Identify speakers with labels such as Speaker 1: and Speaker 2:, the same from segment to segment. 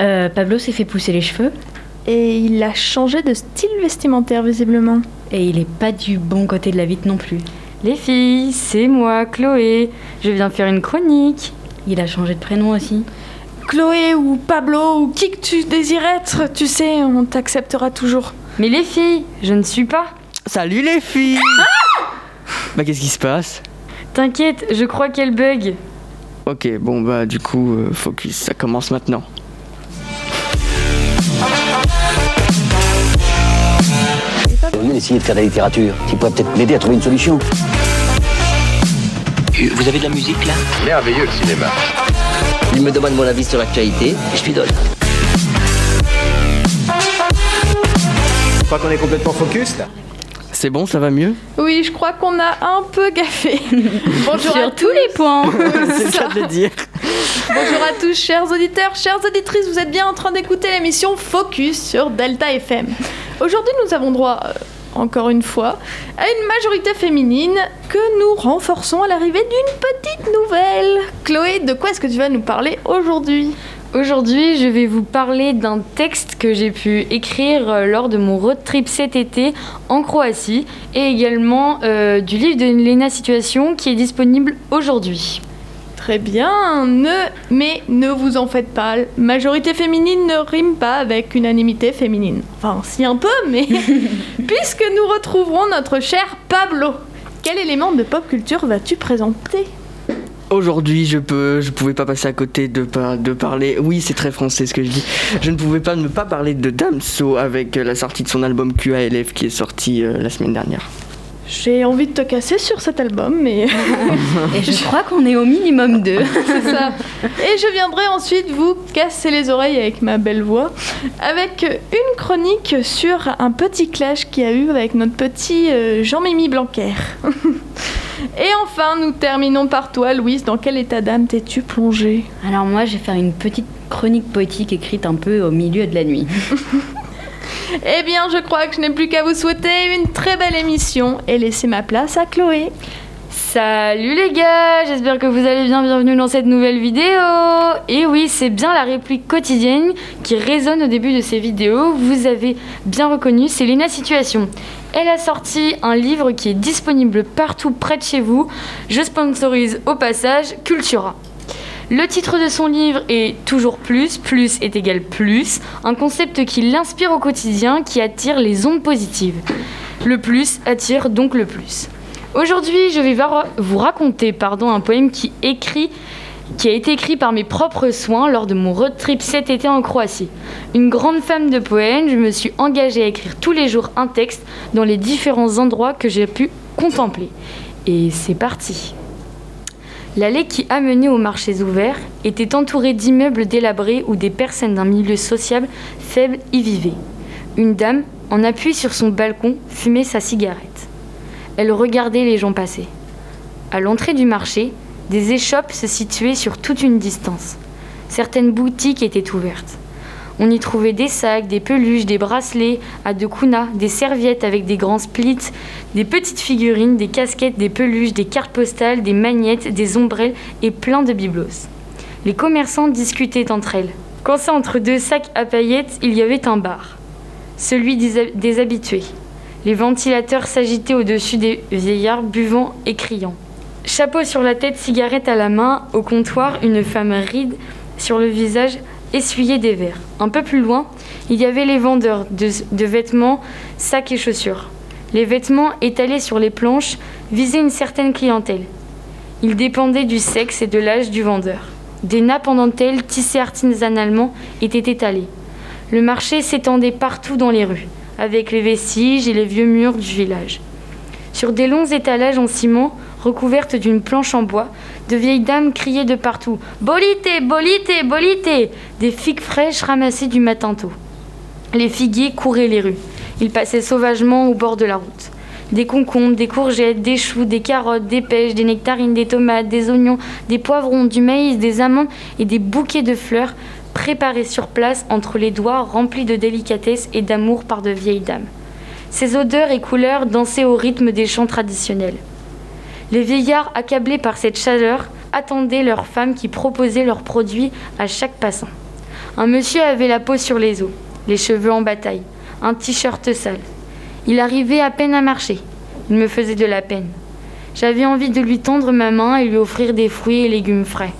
Speaker 1: Euh, Pablo s'est fait pousser les cheveux.
Speaker 2: Et il a changé de style vestimentaire visiblement.
Speaker 1: Et il est pas du bon côté de la vitre non plus.
Speaker 3: Les filles, c'est moi, Chloé. Je viens faire une chronique.
Speaker 1: Il a changé de prénom aussi.
Speaker 2: Chloé ou Pablo ou qui que tu désires être, tu sais, on t'acceptera toujours.
Speaker 3: Mais les filles, je ne suis pas.
Speaker 4: Salut les filles Bah qu'est-ce qui se passe?
Speaker 3: T'inquiète, je crois qu'elle bug.
Speaker 4: Ok, bon bah du coup, euh, focus, ça commence maintenant.
Speaker 5: D'essayer de faire de la littérature, tu pourrais peut-être m'aider à trouver une solution.
Speaker 6: Vous avez de la musique là?
Speaker 7: Merveilleux le cinéma.
Speaker 6: Il me demande mon avis sur l'actualité et je lui donne.
Speaker 7: Je crois qu'on est complètement focus là.
Speaker 4: C'est bon, ça va mieux?
Speaker 2: Oui, je crois qu'on a un peu gaffé. Bonjour à
Speaker 1: Sur tous les points.
Speaker 4: C'est cas de le dire.
Speaker 2: Bonjour à tous, chers auditeurs, chères auditrices, vous êtes bien en train d'écouter l'émission Focus sur Delta FM. Aujourd'hui, nous avons droit, euh, encore une fois, à une majorité féminine que nous renforçons à l'arrivée d'une petite nouvelle. Chloé, de quoi est-ce que tu vas nous parler aujourd'hui?
Speaker 3: Aujourd'hui, je vais vous parler d'un texte que j'ai pu écrire euh, lors de mon road trip cet été en Croatie et également euh, du livre de Lena Situation qui est disponible aujourd'hui.
Speaker 2: Très bien, ne, mais ne vous en faites pas. Majorité féminine ne rime pas avec unanimité féminine. Enfin, si un peu, mais puisque nous retrouverons notre cher Pablo. Quel élément de pop culture vas-tu présenter?
Speaker 4: Aujourd'hui, je peux, je pouvais pas passer à côté de, par- de parler. Oui, c'est très français ce que je dis. Je ne pouvais pas ne pas parler de Damso avec la sortie de son album QALF qui est sorti euh, la semaine dernière.
Speaker 2: J'ai envie de te casser sur cet album, mais
Speaker 1: Et je crois qu'on est au minimum deux.
Speaker 2: c'est ça. Et je viendrai ensuite vous casser les oreilles avec ma belle voix, avec une chronique sur un petit clash qu'il y a eu avec notre petit euh, Jean-Mimi Blanquer. Et enfin, nous terminons par toi, Louise. Dans quel état d'âme t'es-tu plongée?
Speaker 1: Alors moi, je vais faire une petite chronique poétique écrite un peu au milieu de la nuit.
Speaker 2: Eh bien, je crois que je n'ai plus qu'à vous souhaiter une très belle émission et laisser ma place à Chloé.
Speaker 3: Salut les gars, j'espère que vous allez bien, bienvenue dans cette nouvelle vidéo. Et oui, c'est bien la réplique quotidienne qui résonne au début de ces vidéos. Vous avez bien reconnu, c'est Lena Situation. Elle a sorti un livre qui est disponible partout près de chez vous. Je sponsorise au passage Cultura. Le titre de son livre est Toujours plus, plus est égal plus, un concept qui l'inspire au quotidien, qui attire les ondes positives. Le plus attire donc le plus. Aujourd'hui, je vais va- vous raconter un poème qui, qui a été écrit par mes propres soins lors de mon road trip cet été en Croatie. Une grande femme de poèmes, je me suis engagée à écrire tous les jours un texte dans les différents endroits que j'ai pu contempler. Et c'est parti. L'allée qui amenait aux marchés ouverts était entourée d'immeubles délabrés où des personnes d'un milieu sociable faible y vivaient. Une dame, en appui sur son balcon, fumait sa cigarette. Elle regardait les gens passer. À l'entrée du marché, des échoppes se situaient sur toute une distance. Certaines boutiques étaient ouvertes. On y trouvait des sacs, des peluches, des bracelets à deux kunas, des serviettes avec des grands splits, des petites figurines, des casquettes, des peluches, des cartes postales, des magnettes, des ombrelles et plein de biblos. Les commerçants discutaient entre elles. Coincé entre deux sacs à paillettes, il y avait un bar. Celui des, des habitués. Les ventilateurs s'agitaient au-dessus des vieillards buvant et criant. Chapeau sur la tête, cigarette à la main, au comptoir, une femme ride sur le visage essuyait des verres. Un peu plus loin, il y avait les vendeurs de, de vêtements, sacs et chaussures. Les vêtements étalés sur les planches visaient une certaine clientèle. Ils dépendaient du sexe et de l'âge du vendeur. Des nappes en dentelle tissées artisanalement étaient étalées. Le marché s'étendait partout dans les rues, avec les vestiges et les vieux murs du village. Sur des longs étalages en ciment, recouvertes d'une planche en bois, de vieilles dames criaient de partout Bolite, bolite, bolite Des figues fraîches ramassées du matin tôt. Les figuiers couraient les rues. Ils passaient sauvagement au bord de la route. Des concombres, des courgettes, des choux, des carottes, des pêches, des nectarines, des tomates, des oignons, des poivrons, du maïs, des amandes et des bouquets de fleurs préparés sur place entre les doigts remplis de délicatesse et d'amour par de vieilles dames. Ces odeurs et couleurs dansaient au rythme des chants traditionnels. Les vieillards, accablés par cette chaleur, attendaient leurs femmes qui proposaient leurs produits à chaque passant. Un monsieur avait la peau sur les os, les cheveux en bataille, un t-shirt sale. Il arrivait à peine à marcher. Il me faisait de la peine. J'avais envie de lui tendre ma main et lui offrir des fruits et légumes frais.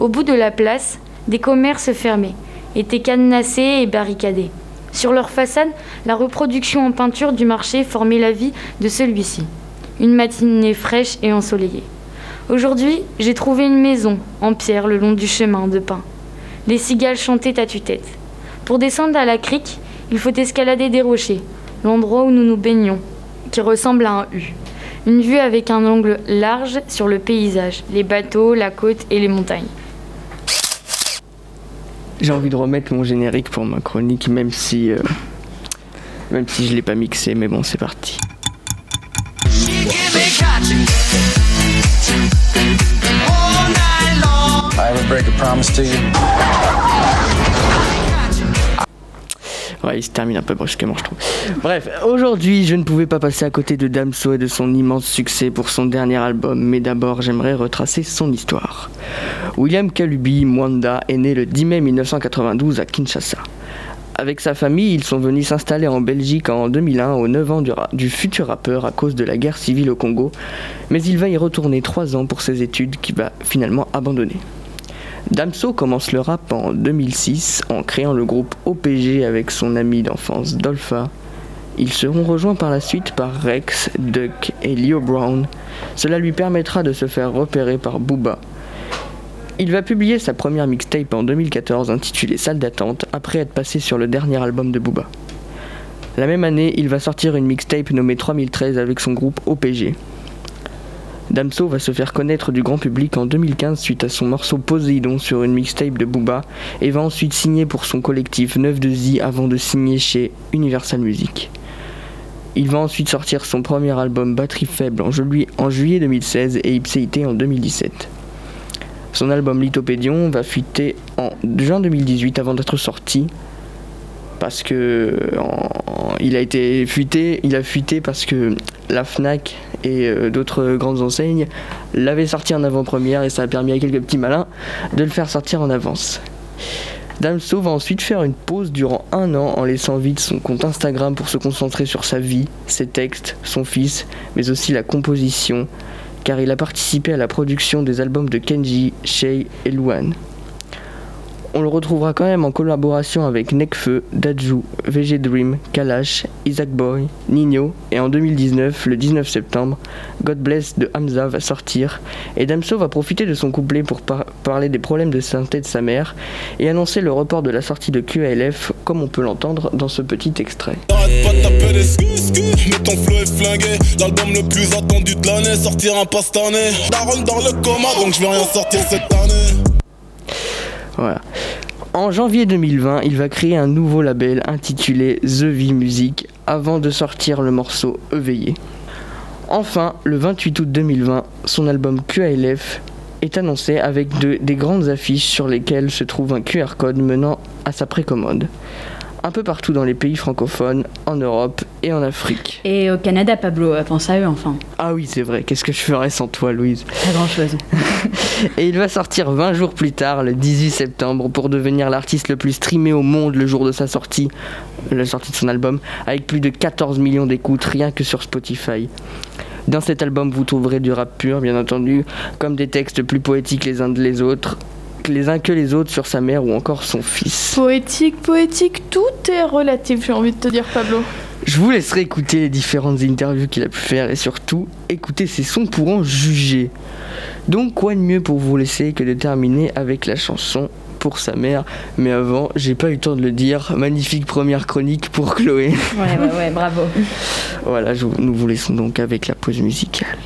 Speaker 3: Au bout de la place, des commerces fermés, étaient cadenassés et barricadés. Sur leur façade, la reproduction en peinture du marché formait la vie de celui-ci. Une matinée fraîche et ensoleillée. Aujourd'hui, j'ai trouvé une maison en pierre le long du chemin de pin. Les cigales chantaient à tue-tête. Pour descendre à la crique, il faut escalader des rochers, l'endroit où nous nous baignons, qui ressemble à un U. Une vue avec un angle large sur le paysage, les bateaux, la côte et les montagnes.
Speaker 4: J'ai envie de remettre mon générique pour ma chronique, même si, euh, même si je l'ai pas mixé, mais bon, c'est parti.
Speaker 7: Break a promise to?
Speaker 4: Ouais, il se termine un peu brusquement, je trouve. Bref, aujourd'hui, je ne pouvais pas passer à côté de Damso et de son immense succès pour son dernier album, mais d'abord, j'aimerais retracer son histoire. William Kalubi Mwanda est né le 10 mai 1992 à Kinshasa. Avec sa famille, ils sont venus s'installer en Belgique en 2001, aux 9 ans du, du futur rappeur à cause de la guerre civile au Congo, mais il va y retourner 3 ans pour ses études qu'il va finalement abandonner. Damso commence le rap en 2006 en créant le groupe OPG avec son ami d'enfance Dolpha. Ils seront rejoints par la suite par Rex, Duck et Leo Brown. Cela lui permettra de se faire repérer par Booba. Il va publier sa première mixtape en 2014 intitulée Salle d'attente après être passé sur le dernier album de Booba. La même année, il va sortir une mixtape nommée 3013 avec son groupe OPG. Damso va se faire connaître du grand public en 2015 suite à son morceau Poséidon sur une mixtape de Booba et va ensuite signer pour son collectif 9 de Z avant de signer chez Universal Music. Il va ensuite sortir son premier album Batterie Faible en, juillet 2016 et Ipséité en 2017. Son album Lithopédion va fuiter en juin 2018 avant d'être sorti parce que il a été fuité, il a fuité parce que la Fnac et euh, d'autres grandes enseignes l'avaient sorti en avant-première et ça a permis à quelques petits malins de le faire sortir en avance. Damso va ensuite faire une pause durant un an en laissant vide son compte Instagram pour se concentrer sur sa vie, ses textes, son fils, mais aussi la composition, car il a participé à la production des albums de Kenji, Shay et Luan. On le retrouvera quand même en collaboration avec Nekfeu, Daju, VG Dream, Kalash, Isaac Boy, Nino et en 2019, le 19 septembre, God Bless de Hamza va sortir et Damso va profiter de son couplet pour par- parler des problèmes de santé de sa mère et annoncer le report de la sortie de QALF comme on peut l'entendre dans ce petit extrait. En janvier 2020, il va créer un nouveau label intitulé The V Music avant de sortir le morceau Éveillé. Enfin, le 28 août 2020, son album QALF est annoncé avec de- des grandes affiches sur lesquelles se trouve un QR code menant à sa précommande. Un peu partout dans les pays francophones, en Europe et en Afrique.
Speaker 1: Et au Canada, Pablo, euh, pense à eux enfin.
Speaker 4: Ah oui, c'est vrai, qu'est-ce que je ferais sans toi, Louise?
Speaker 1: Pas grand chose.
Speaker 4: Et il va sortir 20 jours plus tard, le 18 septembre, pour devenir l'artiste le plus streamé au monde le jour de sa sortie, la sortie de son album, avec plus de 14 millions d'écoutes rien que sur Spotify. Dans cet album, vous trouverez du rap pur, bien entendu, comme des textes plus poétiques les uns que les autres, les uns que les autres sur sa mère ou encore son fils.
Speaker 2: Poétique, poétique, tout est relatif, j'ai envie de te dire, Pablo.
Speaker 4: Je vous laisserai écouter les différentes interviews qu'il a pu faire et surtout écouter ses sons pour en juger. Donc quoi de mieux pour vous laisser que de terminer avec la chanson pour sa mère? Mais avant, j'ai pas eu le temps de le dire. Magnifique première chronique pour Chloé.
Speaker 1: Ouais, ouais, ouais, bravo.
Speaker 4: voilà, je- nous vous laissons donc avec la pause musicale.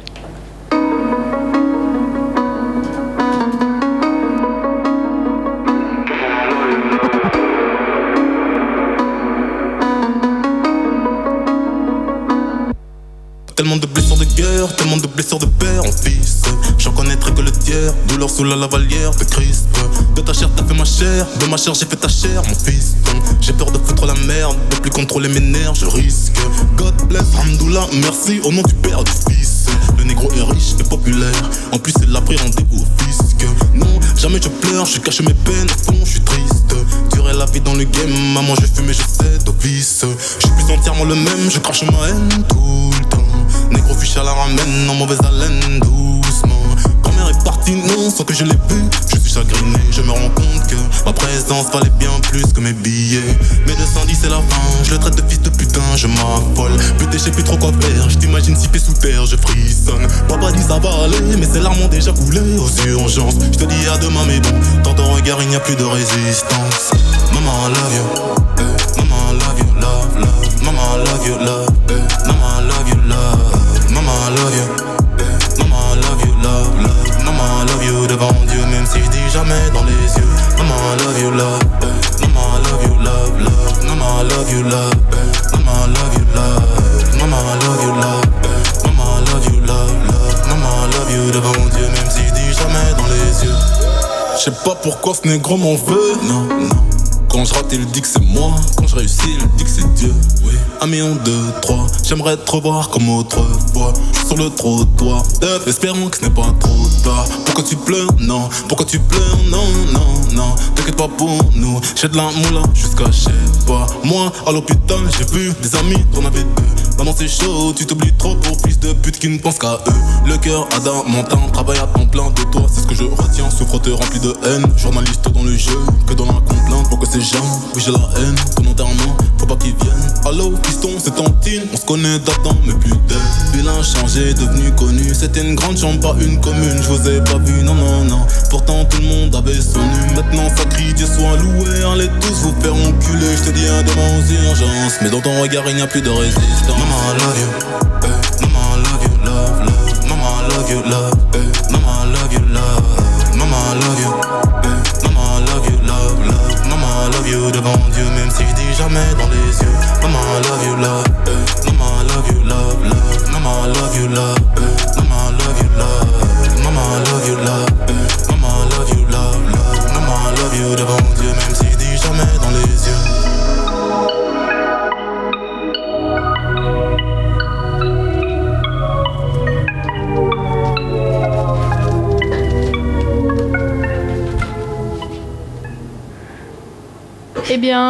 Speaker 8: Tellement de blessures de guerre, tellement de blessures de père en fils. J'en connaîtrai que le tiers, douleur sous la lavalière de Christ. De ta chair t'as fait ma chair, de ma chair j'ai fait ta chair, mon fils. J'ai peur de foutre la merde, de plus contrôler mes nerfs, je risque. God bless, Hamdoullah, merci au nom du père du fils. Le négro est riche et populaire, en plus c'est l'appréhendé au fisc. Non, jamais je pleure, je cache mes peines, au fond je suis triste. Durer la vie dans le game, maman j'ai fumé, je sais d'office. Je suis plus entièrement le même, je crache ma haine tout le temps. Négro fiche à la ramène, en mauvaise haleine, doucement. Grand-mère est partie, non, sans que je l'ai vu. Je suis chagriné, je me rends compte que ma présence valait bien plus que mes billets. Mais 210 c'est la fin, je le traite de fils de putain, je m'affole. Putain, je sais plus trop quoi faire, je t'imagine si sous terre, je frissonne. Papa dit ça va aller, mais ses larmes ont déjà coulé aux urgences. Je te dis à demain, mais bon, dans ton regard il n'y a plus de résistance. Maman, love you. Pas pourquoi ce négro m'en veut, non, non. Quand je rate, il dit que c'est moi. Quand je réussis, il dit que c'est Dieu. Oui, un million, deux, trois. J'aimerais te revoir comme autrefois. Sur le trottoir. Espérons que ce n'est pas trop tard. Pourquoi tu pleures? Non. Pourquoi tu pleures? Non, non, non. T'inquiète pas pour nous. J'ai de la moula jusqu'à je sais pas. Moi, à l'hôpital, j'ai vu des amis, t'en avais deux. Maman, c'est chaud, tu t'oublies trop pour fils de pute qui ne pense qu'à eux. Le cœur adamantin, travaille à temps plein de toi, c'est ce que je retiens. Souffre-te rempli de haine, journaliste dans le jeu, que dans la complainte, pour que ces gens, oui, j'ai la haine, ton enterrement, pas qu'ils viennent. Allô, piston, c'est Tantine, on se connaît d'Adam, mais d'elle. Il a changé, devenu connu, c'était une grande chambre, pas une commune, je vous ai pas vu, non, non, non. Pourtant, tout le monde avait son nu, maintenant ça crie, Dieu soit loué, allez tous vous faire enculer. Je te dis un demain aux urgences, mais dans ton regard, il n'y a plus de résistance. Maman, love you. eh. Maman, love you, love, love. Maman, love you, love. Jamais dans les yeux. Maman, I love you, love.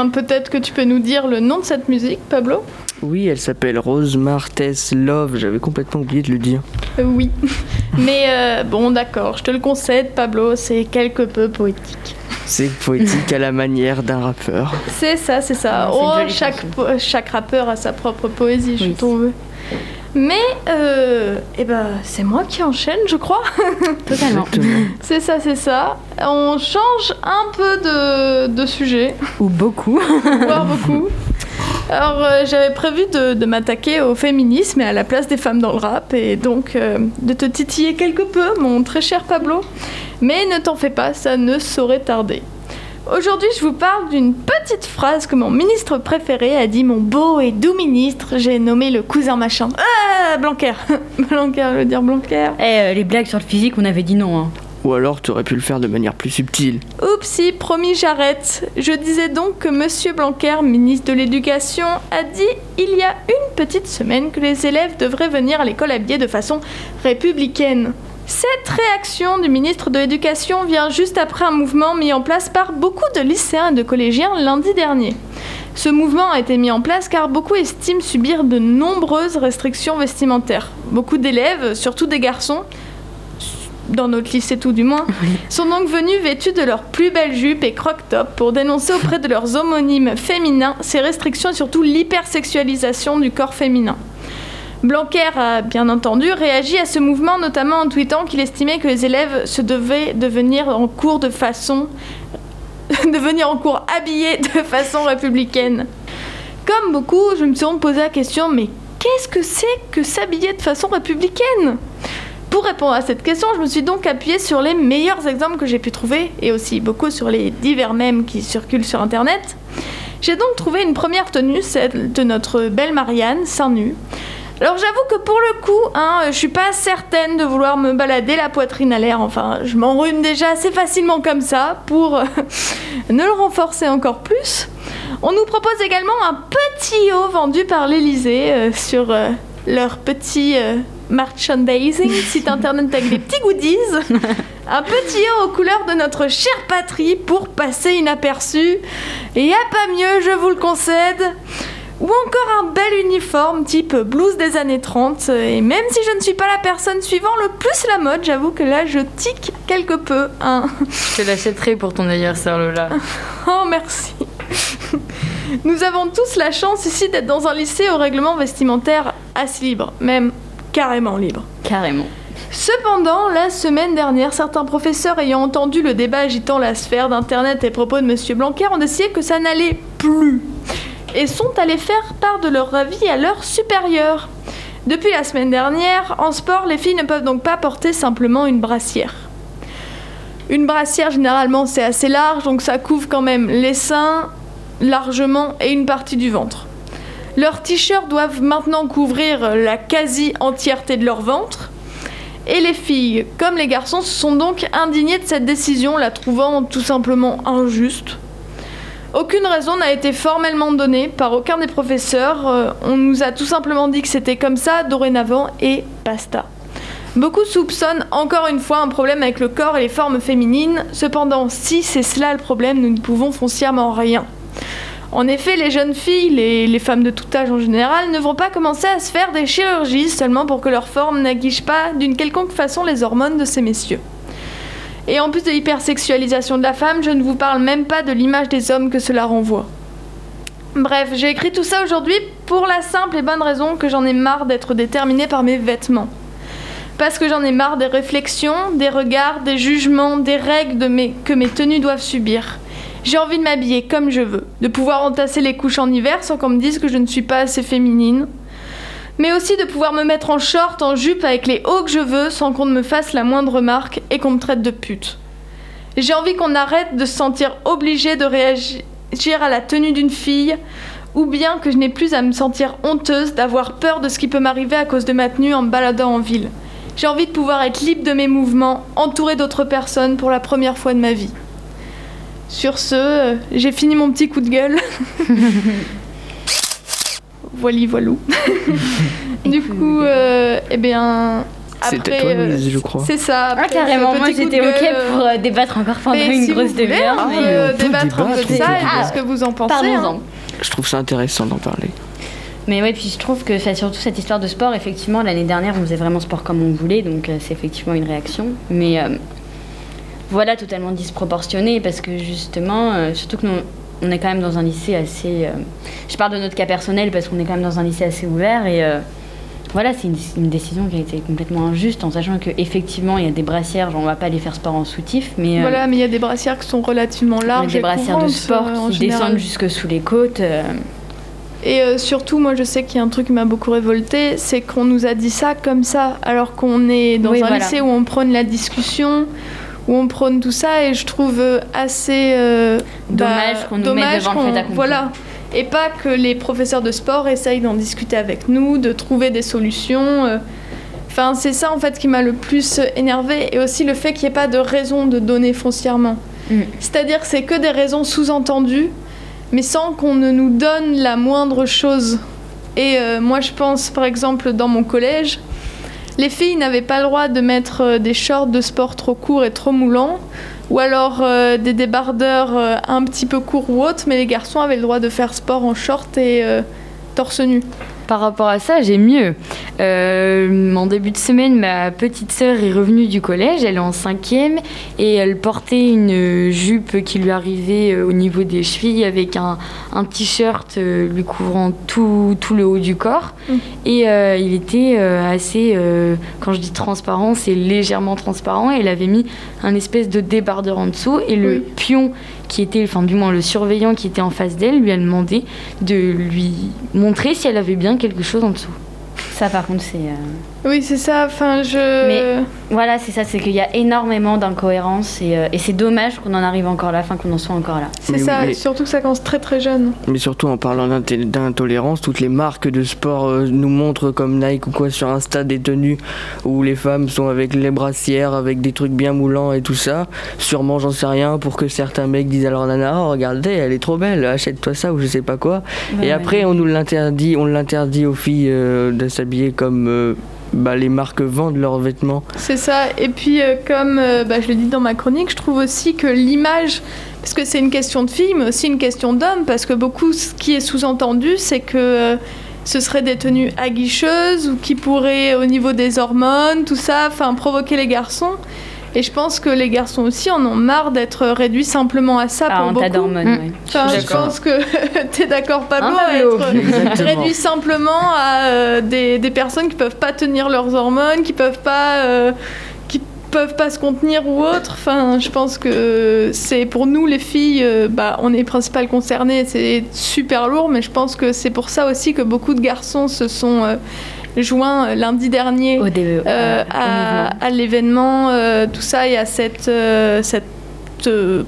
Speaker 2: Bien, peut-être que tu peux nous dire le nom de cette musique, Pablo?
Speaker 4: Oui, elle s'appelle Rose Martes Love, j'avais complètement oublié de le dire.
Speaker 2: Euh, Oui. Mais euh, bon, d'accord, je te le concède, Pablo, c'est quelque peu poétique.
Speaker 4: C'est poétique à la manière d'un rappeur.
Speaker 2: C'est ça, c'est ça.
Speaker 1: Ah,
Speaker 2: oh, chaque, chaque rappeur a sa propre poésie, je
Speaker 1: Oui.
Speaker 2: trouve. Mais, euh, eh ben, c'est moi qui enchaîne, je crois.
Speaker 1: Totalement.
Speaker 2: C'est ça, c'est ça. On change un peu de, de sujet,
Speaker 1: Ou beaucoup.
Speaker 2: voire beaucoup. Alors, euh, j'avais prévu de, de m'attaquer au féminisme et à la place des femmes dans le rap, et donc euh, de te titiller quelque peu, mon très cher Pablo. Mais ne t'en fais pas, ça ne saurait tarder. Aujourd'hui, je vous parle d'une petite phrase que mon ministre préféré a dit mon beau et doux ministre, j'ai nommé le cousin machin. Ah, Blanquer Blanquer, je veux dire Blanquer.
Speaker 1: Eh, euh, les blagues sur le physique, on avait dit non. hein.
Speaker 4: Ou alors tu aurais pu le faire de manière plus subtile.
Speaker 2: Oupsie, promis, j'arrête. Je disais donc que Monsieur Blanquer, ministre de l'Éducation, a dit il y a une petite semaine que les élèves devraient venir à l'école habillés de façon républicaine. Cette réaction du ministre de l'Éducation vient juste après un mouvement mis en place par beaucoup de lycéens et de collégiens lundi dernier. Ce mouvement a été mis en place car beaucoup estiment subir de nombreuses restrictions vestimentaires. Beaucoup d'élèves, surtout des garçons, dans notre lycée tout du moins, sont donc venus vêtus de leurs plus belles jupes et croque-top pour dénoncer auprès de leurs homonymes féminins ces restrictions et surtout l'hypersexualisation du corps féminin. Blanquer a bien entendu réagi à ce mouvement notamment en tweetant qu'il estimait que les élèves se devaient de venir en cours de façon de venir en cours habillés de façon républicaine. Comme beaucoup, je me suis posé la question mais qu'est-ce que c'est que s'habiller de façon républicaine? Pour répondre à cette question, je me suis donc appuyée sur les meilleurs exemples que j'ai pu trouver et aussi beaucoup sur les divers mèmes qui circulent sur internet. J'ai donc trouvé une première tenue, celle de notre belle Marianne, seins nus. Alors j'avoue que pour le coup, hein, je suis pas certaine de vouloir me balader la poitrine à l'air. Enfin, je m'enrhume déjà assez facilement comme ça pour euh, ne le renforcer encore plus. On nous propose également un petit haut vendu par l'Elysée sur euh, leur petit euh, Merchandising, site internet avec des petits goodies, un petit haut aux couleurs de notre chère patrie pour passer inaperçu. Et a pas mieux, je vous le concède. Ou encore un bel uniforme type blouse des années 30. Et même si je ne suis pas la personne suivant le plus la mode, j'avoue que là je tique quelque peu. Hein.
Speaker 3: Je te l'achèterai pour ton anniversaire, Lola.
Speaker 2: Oh merci. Nous avons tous la chance ici d'être dans un lycée au règlement vestimentaire assez libre, même carrément libre.
Speaker 1: Carrément.
Speaker 2: Cependant, la semaine dernière, certains professeurs ayant entendu le débat agitant la sphère d'Internet et propos de Monsieur Blanquer ont décidé que ça n'allait plus et sont allés faire part de leur avis à leurs supérieurs. Depuis la semaine dernière, en sport, les filles ne peuvent donc pas porter simplement une brassière. Une brassière, généralement, c'est assez large, donc ça couvre quand même les seins largement et une partie du ventre. Leurs t-shirts doivent maintenant couvrir la quasi-entièreté de leur ventre. Et les filles, comme les garçons, se sont donc indignés de cette décision, la trouvant tout simplement injuste. Aucune raison n'a été formellement donnée par aucun des professeurs. Euh, on nous a tout simplement dit que c'était comme ça dorénavant et basta. Beaucoup soupçonnent encore une fois un problème avec le corps et les formes féminines. Cependant, si c'est cela le problème, nous ne pouvons foncièrement rien. En effet, les jeunes filles, les, les femmes de tout âge en général, ne vont pas commencer à se faire des chirurgies seulement pour que leur forme n'aguiche pas d'une quelconque façon les hormones de ces messieurs. Et en plus de l'hypersexualisation de la femme, je ne vous parle même pas de l'image des hommes que cela renvoie. Bref, j'ai écrit tout ça aujourd'hui pour la simple et bonne raison que j'en ai marre d'être déterminée par mes vêtements. Parce que j'en ai marre des réflexions, des regards, des jugements, des règles que mes tenues doivent subir. J'ai envie de m'habiller comme je veux, de pouvoir entasser les couches en hiver sans qu'on me dise que je ne suis pas assez féminine, mais aussi de pouvoir me mettre en short, en jupe avec les hauts que je veux sans qu'on ne me fasse la moindre remarque et qu'on me traite de pute. J'ai envie qu'on arrête de se sentir obligé de réagir à la tenue d'une fille ou bien que je n'ai plus à me sentir honteuse d'avoir peur de ce qui peut m'arriver à cause de ma tenue en me baladant en ville. J'ai envie de pouvoir être libre de mes mouvements, entourée d'autres personnes pour la première fois de ma vie. Sur ce, euh, j'ai fini mon petit coup de gueule. Voili voilou. du coup, euh, eh bien.
Speaker 4: C'était
Speaker 2: après,
Speaker 4: toi,
Speaker 2: euh,
Speaker 4: je crois.
Speaker 2: C'est ça.
Speaker 1: Ah,
Speaker 2: après
Speaker 1: carrément, moi j'étais ok
Speaker 2: euh,
Speaker 1: pour euh, débattre encore pendant
Speaker 2: mais
Speaker 1: une
Speaker 2: si
Speaker 1: grosse demi-heure.
Speaker 2: peut débattre un peu de ça et de
Speaker 1: débattre.
Speaker 2: ce que vous en pensez.
Speaker 1: Parlons-en.
Speaker 2: hein.
Speaker 4: Je trouve ça intéressant d'en parler.
Speaker 1: Mais ouais, puis je trouve que surtout cette histoire de sport, effectivement, l'année dernière, on faisait vraiment sport comme on voulait, donc euh, c'est effectivement une réaction. Mais euh, voilà, totalement disproportionné, parce que justement, euh, surtout que nous, on est quand même dans un lycée assez. Je parle de notre cas personnel, parce qu'on est quand même dans un lycée assez ouvert, et euh, voilà, c'est une, une décision qui a été complètement injuste, en sachant qu'effectivement, il y a des brassières, genre, on va pas aller faire sport en soutif, mais. euh,
Speaker 2: Voilà, mais il y a des brassières qui sont relativement larges.
Speaker 1: des brassières de sport
Speaker 2: euh, en
Speaker 1: qui
Speaker 2: général.
Speaker 1: descendent jusque sous les côtes.
Speaker 2: Et surtout, moi, je sais qu'il y a un truc qui m'a beaucoup révolté, c'est qu'on nous a dit ça comme ça, alors qu'on est dans
Speaker 1: Oui,
Speaker 2: un
Speaker 1: voilà.
Speaker 2: lycée où on prône la discussion, où on prône tout ça, et je trouve assez euh,
Speaker 1: Dommage qu'on nous mette devant le fait accompli.
Speaker 2: Voilà. Et pas que les professeurs de sport essayent d'en discuter avec nous, de trouver des solutions. euh. Enfin, c'est ça en fait qui m'a le plus énervé, et aussi le fait qu'il n'y ait pas de raison de donner foncièrement.
Speaker 1: Mm.
Speaker 2: C'est-à-dire que c'est que des raisons sous-entendues, mais sans qu'on ne nous donne la moindre chose. Et euh, moi, je pense, par exemple, dans mon collège, les filles n'avaient pas le droit de mettre euh, des shorts de sport trop courts et trop moulants, ou alors euh, des débardeurs euh, un petit peu courts ou autres, mais les garçons avaient le droit de faire sport en short et euh, torse nu.
Speaker 3: Par rapport à ça, j'ai mieux. Euh, en début de semaine, ma petite sœur est revenue du collège, elle est en cinquième, et elle portait une jupe qui lui arrivait euh, au niveau des chevilles avec un, un t-shirt euh, lui couvrant tout, tout le haut du corps.
Speaker 2: Mm.
Speaker 3: Et euh, il était assez, euh, quand je dis transparent, c'est légèrement transparent, et elle avait mis un espèce de débardeur en dessous, et le
Speaker 2: Oui.
Speaker 3: pion qui était, enfin du moins le surveillant qui était en face d'elle, lui a demandé de lui montrer si elle avait bien quelque chose en dessous.
Speaker 1: Ça, par contre, c'est. euh,
Speaker 2: Oui, c'est ça. Enfin, je.
Speaker 1: Mais- Voilà, c'est ça, c'est qu'il y a énormément d'incohérences et, euh, et c'est dommage qu'on en arrive encore là, enfin qu'on en soit encore là.
Speaker 2: C'est ça.
Speaker 4: mais-
Speaker 2: Surtout que ça commence très très jeune.
Speaker 4: Mais surtout en parlant d'intolérance, toutes les marques de sport euh, nous montrent comme Nike ou quoi sur Insta des tenues où les femmes sont avec les brassières, avec des trucs bien moulants et tout ça. Sûrement, j'en sais rien, pour que certains mecs disent à leur nana, oh regardez, elle est trop belle, achète-toi ça ou je sais pas quoi.
Speaker 1: Ouais,
Speaker 4: et
Speaker 1: ouais.
Speaker 4: après, on nous l'interdit, on l'interdit aux filles euh, de s'habiller comme euh, bah, les marques vendent leurs vêtements.
Speaker 2: C'est ça. Et puis, euh, comme euh, bah, je l'ai dit dans ma chronique, je trouve aussi que l'image, parce que c'est une question de fille, mais aussi une question d'homme, parce que beaucoup, ce qui est sous-entendu, c'est que euh, ce serait des tenues aguicheuses ou qui pourraient, au niveau des hormones, tout ça, provoquer les garçons. Et je pense que les garçons aussi en ont marre d'être réduits simplement à ça
Speaker 1: Ah,
Speaker 2: pour
Speaker 1: en
Speaker 2: beaucoup.
Speaker 1: tas d'hormones,
Speaker 3: Mm.
Speaker 1: ouais.
Speaker 2: Enfin, je pense que t'es d'accord, Pablo,
Speaker 1: Hein,
Speaker 2: à être réduit simplement à euh, des, des personnes qui peuvent pas tenir leurs hormones, qui peuvent pas, euh, qui peuvent pas se contenir ou autre. Enfin, je pense que c'est pour nous les filles, euh, bah, on est principales concernées, c'est super lourd, mais je pense que c'est pour ça aussi que beaucoup de garçons se sont euh, joints euh, lundi dernier
Speaker 1: Au début.
Speaker 2: euh,
Speaker 1: au
Speaker 2: à, l'événement, euh, tout ça, et à cette, euh, cette euh,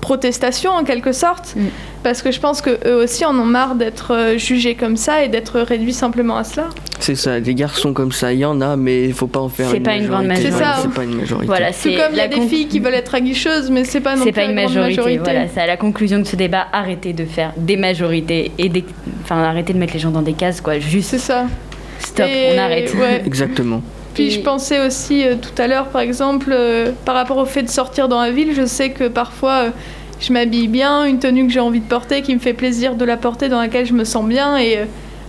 Speaker 2: protestation en quelque sorte.
Speaker 1: Mm.
Speaker 2: Parce que je pense que eux aussi en ont marre d'être euh, jugés comme ça et d'être réduits simplement à cela.
Speaker 4: C'est ça, des garçons comme ça, il y en a, mais il faut pas en faire une
Speaker 1: pas une grande
Speaker 4: majorité.
Speaker 2: majorité. C'est ça.
Speaker 4: C'est pas une majorité.
Speaker 1: Voilà, c'est
Speaker 2: comme il y a des filles qui veulent être aguicheuses, mais c'est pas non
Speaker 1: C'est
Speaker 2: plus
Speaker 1: pas une majorité,
Speaker 2: majorité.
Speaker 1: voilà. C'est à la conclusion de ce débat, arrêtez de faire des majorités et des... enfin arrêtez de mettre les gens dans des cases, quoi. Juste
Speaker 2: C'est ça.
Speaker 1: Stop,
Speaker 2: Et-
Speaker 1: on arrête.
Speaker 2: ouais.
Speaker 4: Exactement.
Speaker 2: Puis je pensais aussi euh, tout à l'heure, par exemple, euh, par rapport au fait de sortir dans la ville, je sais que parfois euh, je m'habille bien, une tenue que j'ai envie de porter, qui me fait plaisir de la porter, dans laquelle je me sens bien, et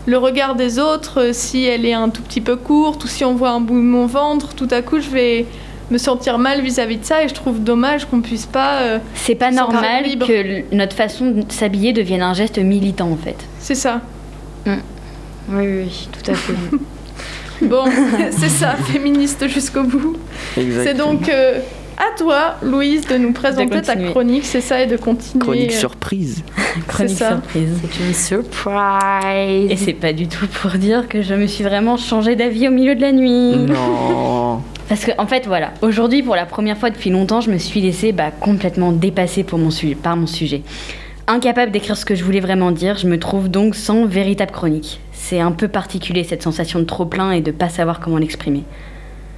Speaker 2: le regard des autres, si elle est un tout petit peu courte ou si on voit un bout de mon ventre, tout à coup je vais me sentir mal vis-à-vis de ça, et je trouve dommage qu'on puisse pas. euh,
Speaker 1: C'est pas normal que notre façon de s'habiller devienne un geste militant en fait.
Speaker 2: C'est ça.
Speaker 3: Oui, oui, oui, tout à fait.
Speaker 2: Bon, c'est ça, féministe jusqu'au bout. C'est donc euh, à toi, Louise, de nous présenter ta chronique, c'est ça, et de continuer.
Speaker 4: Chronique
Speaker 2: euh,
Speaker 4: surprise.
Speaker 1: Chronique
Speaker 2: ça.
Speaker 1: surprise.
Speaker 3: C'est une surprise.
Speaker 1: Et c'est pas du tout pour dire que je me suis vraiment changé d'avis au milieu de la nuit.
Speaker 4: Non.
Speaker 1: Parce que en fait voilà, aujourd'hui pour la première fois depuis longtemps, je me suis laissée bah, complètement dépasser pour mon sujet, par mon sujet. Incapable d'écrire ce que je voulais vraiment dire, je me trouve donc sans véritable chronique. C'est un peu particulier cette sensation de trop plein et de pas savoir comment l'exprimer.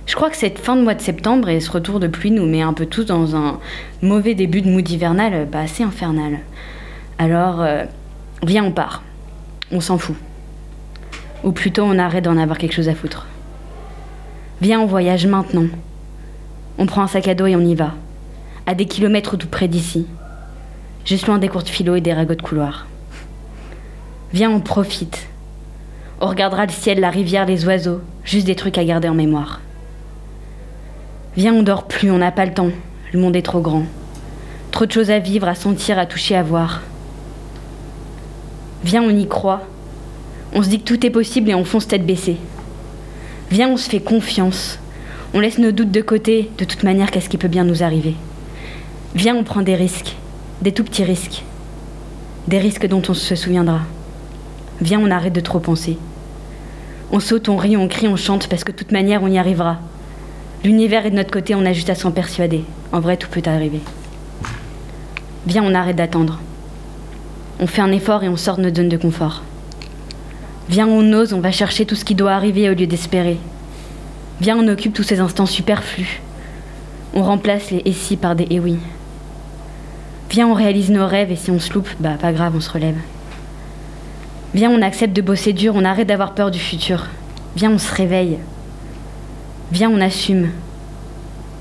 Speaker 1: Je crois que cette fin de mois de septembre et ce retour de pluie nous met un peu tous dans un mauvais début de mood hivernal euh, bah, assez infernal. Alors, euh, viens on part. On s'en fout. Ou plutôt on arrête d'en avoir quelque chose à foutre. Viens, on voyage maintenant. On prend un sac à dos et on y va. À des kilomètres tout près d'ici. Juste loin des courtes filos et des ragots de couloir. Viens, on profite. On regardera le ciel, la rivière, les oiseaux. Juste des trucs à garder en mémoire. Viens, on dort plus, on n'a pas le temps. Le monde est trop grand. Trop de choses à vivre, à sentir, à toucher, à voir. Viens, on y croit. On se dit que tout est possible et on fonce tête baissée. Viens, on se fait confiance. On laisse nos doutes de côté, de toute manière, qu'est-ce qui peut bien nous arriver Viens, on prend des risques, des tout petits risques. Des risques dont on se souviendra. Viens, on arrête de trop penser. On saute, on rit, on crie, on chante, parce que de toute manière, on y arrivera. L'univers est de notre côté, on a juste à s'en persuader. En vrai, tout peut arriver. Viens, on arrête d'attendre. On fait un effort et on sort de notre zone de confort. Viens, on ose, on va chercher tout ce qui doit arriver au lieu d'espérer. Viens, on occupe tous ces instants superflus. On remplace les et si par des et oui. Viens, on réalise nos rêves et si on se loupe, bah pas grave, on se relève. Viens, on accepte de bosser dur, on arrête d'avoir peur du futur. Viens, on se réveille. Viens, on assume.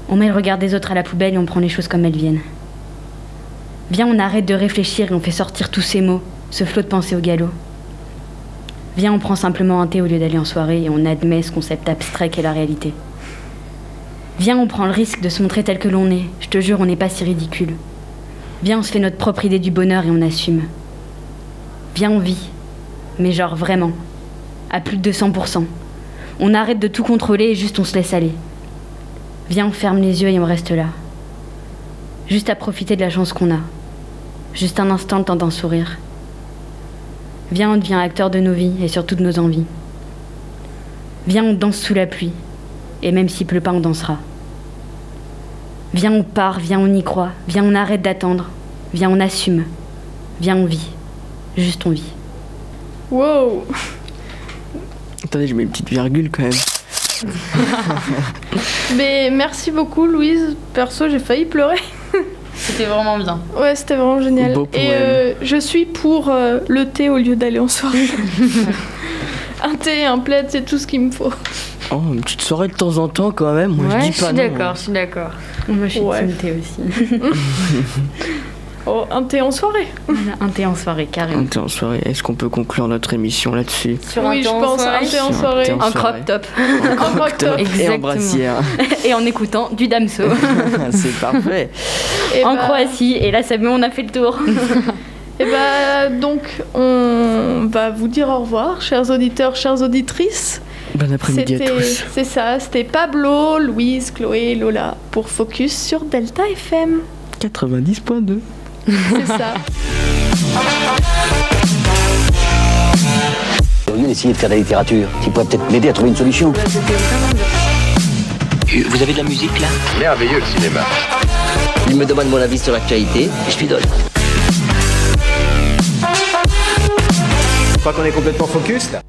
Speaker 1: On met le regard des autres à la poubelle et on prend les choses comme elles viennent. Viens, on arrête de réfléchir et on fait sortir tous ces mots, ce flot de pensée au galop. Viens, on prend simplement un thé au lieu d'aller en soirée et on admet ce concept abstrait qu'est la réalité. Viens, on prend le risque de se montrer tel que l'on est. Je te jure, on n'est pas si ridicule. Viens, on se fait notre propre idée du bonheur et on assume. Viens, on vit. Mais genre vraiment. À plus de 200%. On arrête de tout contrôler et juste on se laisse aller. Viens, on ferme les yeux et on reste là. Juste à profiter de la chance qu'on a. Juste un instant le temps d'un sourire. Viens, on devient acteur de nos vies et surtout de nos envies. Viens, on danse sous la pluie. Et même s'il pleut pas, on dansera. Viens, on part, viens, on y croit. Viens, on arrête d'attendre. Viens, on assume. Viens, on vit. Juste on vit.
Speaker 2: Wow
Speaker 4: Attendez, je mets une petite virgule quand même.
Speaker 2: Mais merci beaucoup, Louise. Perso, j'ai failli pleurer.
Speaker 3: C'était vraiment bien.
Speaker 2: Ouais, c'était vraiment génial.
Speaker 4: Beau
Speaker 2: Et euh, je suis pour euh, le thé au lieu d'aller en soirée. un thé, un plaid, c'est tout ce qu'il me faut.
Speaker 4: Oh, une petite soirée de temps en temps quand même. Moi,
Speaker 3: ouais,
Speaker 4: je dis
Speaker 3: je
Speaker 4: pas
Speaker 3: suis
Speaker 4: non.
Speaker 3: d'accord, je suis d'accord.
Speaker 1: Moi, je suis
Speaker 2: Ouais.
Speaker 1: thé aussi.
Speaker 2: Oh, un thé en soirée.
Speaker 1: Voilà, un thé en soirée, carrément.
Speaker 4: On était en soirée. Est-ce qu'on peut conclure notre émission là-dessus
Speaker 1: Sur
Speaker 2: oui, je
Speaker 1: thé en
Speaker 2: pense un thé en
Speaker 4: Sur un
Speaker 2: soirée.
Speaker 4: thé en soirée.
Speaker 1: crop top.
Speaker 2: En crop top.
Speaker 4: Et en
Speaker 1: Exactement.
Speaker 4: brassière.
Speaker 1: Et en écoutant du Damso.
Speaker 4: C'est parfait.
Speaker 2: Et
Speaker 1: en
Speaker 2: bah-
Speaker 1: Croatie. Et là, ça on a fait le tour.
Speaker 2: Et bah, donc, on va vous dire au revoir, chers auditeurs, chères auditrices.
Speaker 4: Bon après-midi à tous.
Speaker 2: c'est ça, c'était Pablo, Louise, Chloé, Lola pour Focus sur Delta FM.
Speaker 4: 90.2.
Speaker 2: C'est ça.
Speaker 5: Au lieu d'essayer de faire de la littérature, tu pourrais peut-être m'aider à trouver une solution.
Speaker 6: Vous avez de la musique là?
Speaker 7: Merveilleux le cinéma.
Speaker 6: Il me demande mon avis sur l'actualité et je lui donne.
Speaker 7: Je crois qu'on est complètement focus là.